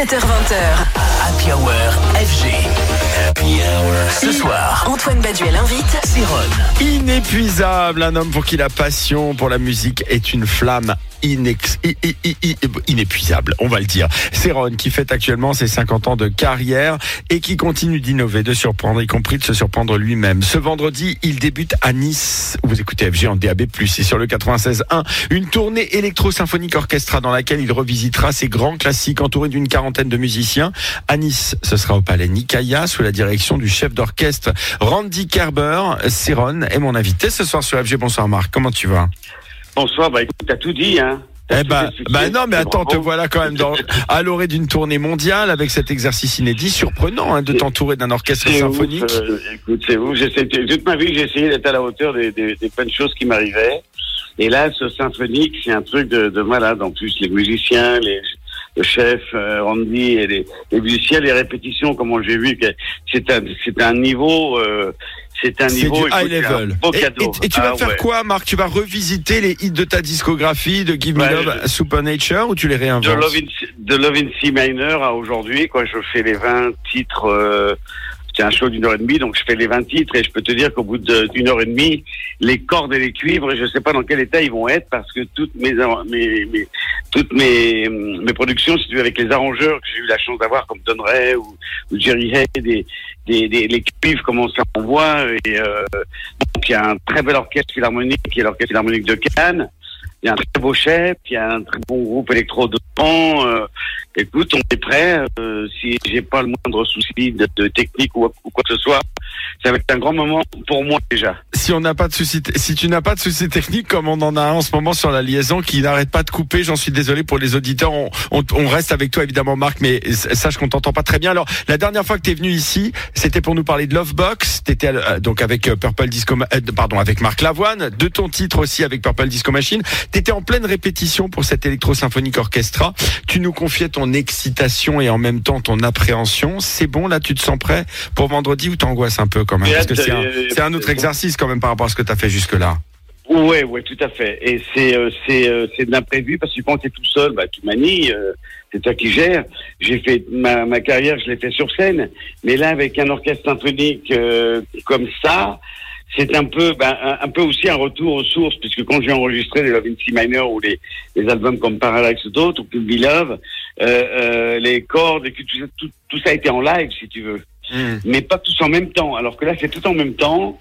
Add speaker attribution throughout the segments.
Speaker 1: 17h20h.
Speaker 2: Happy Hour FG. Happy Hour. Ce soir,
Speaker 1: Antoine Baduel invite
Speaker 2: Céron.
Speaker 3: Inépuisable, un homme pour qui la passion pour la musique est une flamme inex- i- i- i- i- inépuisable, on va le dire. C'est Ron qui fête actuellement ses 50 ans de carrière et qui continue d'innover, de surprendre, y compris de se surprendre lui-même. Ce vendredi, il débute à Nice. Vous écoutez FG en DAB+, et sur le 96.1, une tournée électro-symphonique orchestra dans laquelle il revisitera ses grands classiques entouré d'une quarantaine de musiciens. À Nice, ce sera au Palais Nicaïa sous la direction du chef d'orchestre Randy Kerber. Céron est mon invité ce soir sur FG. Bonsoir Marc, comment tu vas?
Speaker 4: Bonsoir, bah écoute, t'as tout dit, hein.
Speaker 3: Eh ben,
Speaker 4: expliqué.
Speaker 3: bah non, mais attends, te voilà quand même dans, à l'orée d'une tournée mondiale avec cet exercice inédit, surprenant hein, de t'entourer d'un orchestre symphonique.
Speaker 4: ouf, euh, écoute, c'est ouf. Toute ma vie, j'ai essayé d'être à la hauteur des, des, des plein de choses qui m'arrivaient. Et là, ce symphonique, c'est un truc de, de malade. En plus, les musiciens, les, le chef euh, Randy et les, les musiciens, les répétitions, comment j'ai vu que c'est un, c'est un niveau, euh, c'est un niveau.
Speaker 3: du high
Speaker 4: un
Speaker 3: level.
Speaker 4: Beau
Speaker 3: Et,
Speaker 4: cadeau.
Speaker 3: et- et tu vas
Speaker 4: Ah
Speaker 3: faire
Speaker 4: ouais.
Speaker 3: quoi, Marc? Tu vas revisiter les hits de ta discographie de Give Me Love, Supernature, ou tu les
Speaker 4: de
Speaker 3: réinventes
Speaker 4: Love in, de Love in C minor à aujourd'hui, quoi, je fais les 20 titres, euh, c'est un show d'une heure et demie, donc je fais les 20 titres et je peux te dire qu'au bout d'une heure et demie, les cordes et les cuivres, je sais pas dans quel état ils vont être parce que toutes mes, toutes mes, mes productions, si tu veux, avec les arrangeurs que j'ai eu la chance d'avoir comme Don Ray ou, Jerry Hay, des, des, des, les cuivres, comment ça envoie et, euh, donc il y a un très bel orchestre philharmonique qui est l'orchestre philharmonique de Cannes. Il y a un très beau chef, il y a un très bon groupe électro devant. Euh, écoute, on est prêt. Euh, si j'ai pas le moindre souci de, de technique ou quoi que ce soit, ça va être un grand moment pour moi déjà.
Speaker 3: Si on n'a pas de souci, si tu n'as pas de souci technique comme on en a un en ce moment sur la liaison qui n'arrête pas de couper, j'en suis désolé pour les auditeurs. On, on- on reste avec toi évidemment, Marc, mais sache qu'on t'entend pas très bien. Alors, la dernière fois que tu es venu ici, c'était pour nous parler de Lovebox. T'étais euh, donc avec euh, Purple Disco, euh, pardon, avec Marc Lavoine, de ton titre aussi avec Purple Disco Machine. T'étais en pleine répétition pour cet électro-symphonique orchestra. Tu nous confiais ton excitation et en même temps ton appréhension. C'est bon, là, tu te sens prêt pour vendredi ou t'angoisses un peu quand même? Parce que
Speaker 4: hâte,
Speaker 3: c'est un, c'est un autre exercice quand même par rapport à ce que tu as fait jusque-là.
Speaker 4: Ouais, ouais, tout à fait. Et c'est euh, c'est euh, c'est de l'imprévu parce que quand tu es tout seul, bah tu manies, euh, c'est toi qui gères. J'ai fait ma, ma carrière, je l'ai fait sur scène, mais là avec un orchestre symphonique comme ça, c'est un peu bah, un, un peu aussi un retour aux sources puisque quand j'ai enregistré les Love in C minor ou les les albums comme Parallax ou d'autres ou Could Be Love, les cordes et que tout, tout tout ça a été en live si tu veux mais pas tous en même temps. Alors que là, c'est tout en même temps,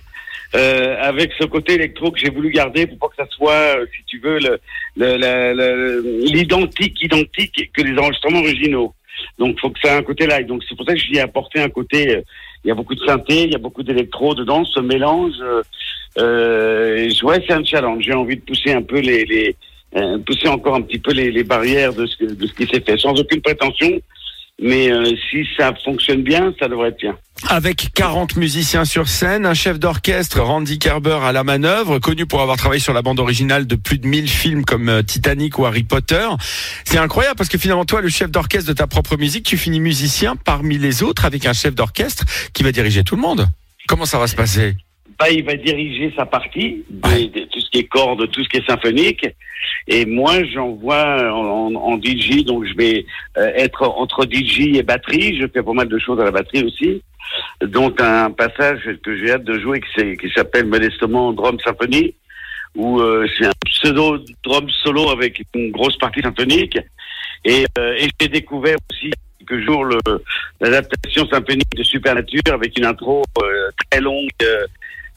Speaker 4: euh, avec ce côté électro que j'ai voulu garder pour pas que ça soit, euh, si tu veux, l'identique, identique que les enregistrements originaux. Donc, faut que ça ait un côté live. Donc, c'est pour ça que j'y ai apporté un côté. euh, Il y a beaucoup de synthé, il y a beaucoup d'électro dedans, ce mélange. Euh, ouais, c'est un challenge. J'ai envie de pousser un peu les, pousser encore un petit peu les, barrières de ce qui s'est fait, sans aucune prétention. Mais euh, si ça fonctionne bien, ça devrait être bien.
Speaker 3: Avec 40 musiciens sur scène, un chef d'orchestre, Randy Kerber, à la manœuvre, connu pour avoir travaillé sur la bande originale de plus de 1000 films comme euh, Titanic ou Harry Potter. C'est incroyable parce que finalement, toi, le chef d'orchestre de ta propre musique, tu finis musicien parmi les autres avec un chef d'orchestre qui va diriger tout le monde. Comment ça va se passer?
Speaker 4: Bah, il va diriger sa partie,
Speaker 3: Ouais.
Speaker 4: Qui est cordes, tout ce qui est symphonique. Et moi, j'envoie en, en, DJ, donc je vais euh, être entre DJ et batterie. Je fais pas mal de choses à la batterie aussi. Donc un passage que j'ai hâte de jouer qui, s'appelle modestement Drum Symphony, où euh, c'est un pseudo drum solo avec une grosse partie symphonique. Et, euh, j'ai découvert aussi quelques jours l'adaptation symphonique de Supernature avec une intro très longue.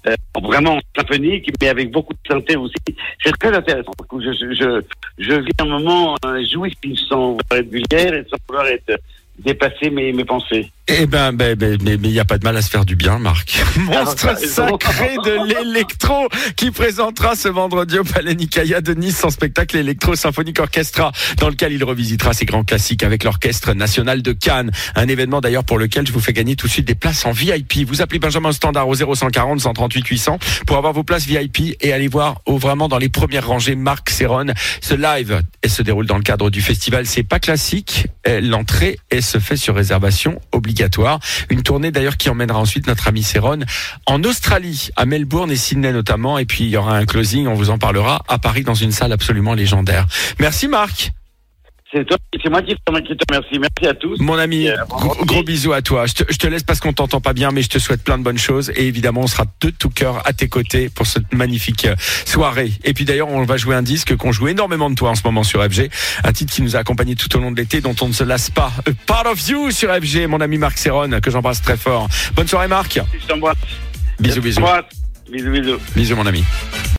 Speaker 4: Euh, vraiment symphonique, mais avec beaucoup de synthé aussi. C'est très intéressant. Je, je, je, je vis un moment euh, jouissif sans vouloir être vulgaire et sans vouloir être dépasser mes, mes pensées.
Speaker 3: Eh ben, ben, ben, mais il n'y a pas de mal à se faire du bien, Marc. Monstre
Speaker 4: raison.
Speaker 3: sacré de l'électro qui présentera ce vendredi au Palais Nicaïa de Nice son spectacle électro symphonique orchestra dans lequel il revisitera ses grands classiques avec l'orchestre national de Cannes. Un événement d'ailleurs pour lequel je vous fais gagner tout de suite des places en VIP. Vous appelez Benjamin au Standard au 0140 138 800 pour avoir vos places VIP et aller voir au vraiment dans les premières rangées Marc Serron. Ce live elle se déroule dans le cadre du festival. C'est pas classique. L'entrée elle se fait sur réservation Une tournée d'ailleurs qui emmènera ensuite notre ami Serron en Australie, à Melbourne et Sydney notamment. Et puis il y aura un closing, on vous en parlera à Paris dans une salle absolument légendaire. Merci Marc.
Speaker 4: C'est toi, c'est moi qui te, remercie. Merci à tous.
Speaker 3: Mon ami,
Speaker 4: Euh,
Speaker 3: gros, bisous à toi. Je te, je te laisse parce qu'on t'entend pas bien, mais je te souhaite plein de bonnes choses. Et évidemment, on sera de tout cœur à tes côtés pour cette magnifique euh, soirée. Et puis d'ailleurs, on va jouer un disque qu'on joue énormément de toi en ce moment sur FG. Un titre qui nous a accompagnés tout au long de l'été, dont on ne se lasse pas. A Part of You sur FG, mon ami Marc Serron, que j'embrasse très fort. Bonne soirée, Marc.
Speaker 4: Je t'embrasse.
Speaker 3: Bisous, bisous.
Speaker 4: Bisous, bisous.
Speaker 3: Bisous, mon ami.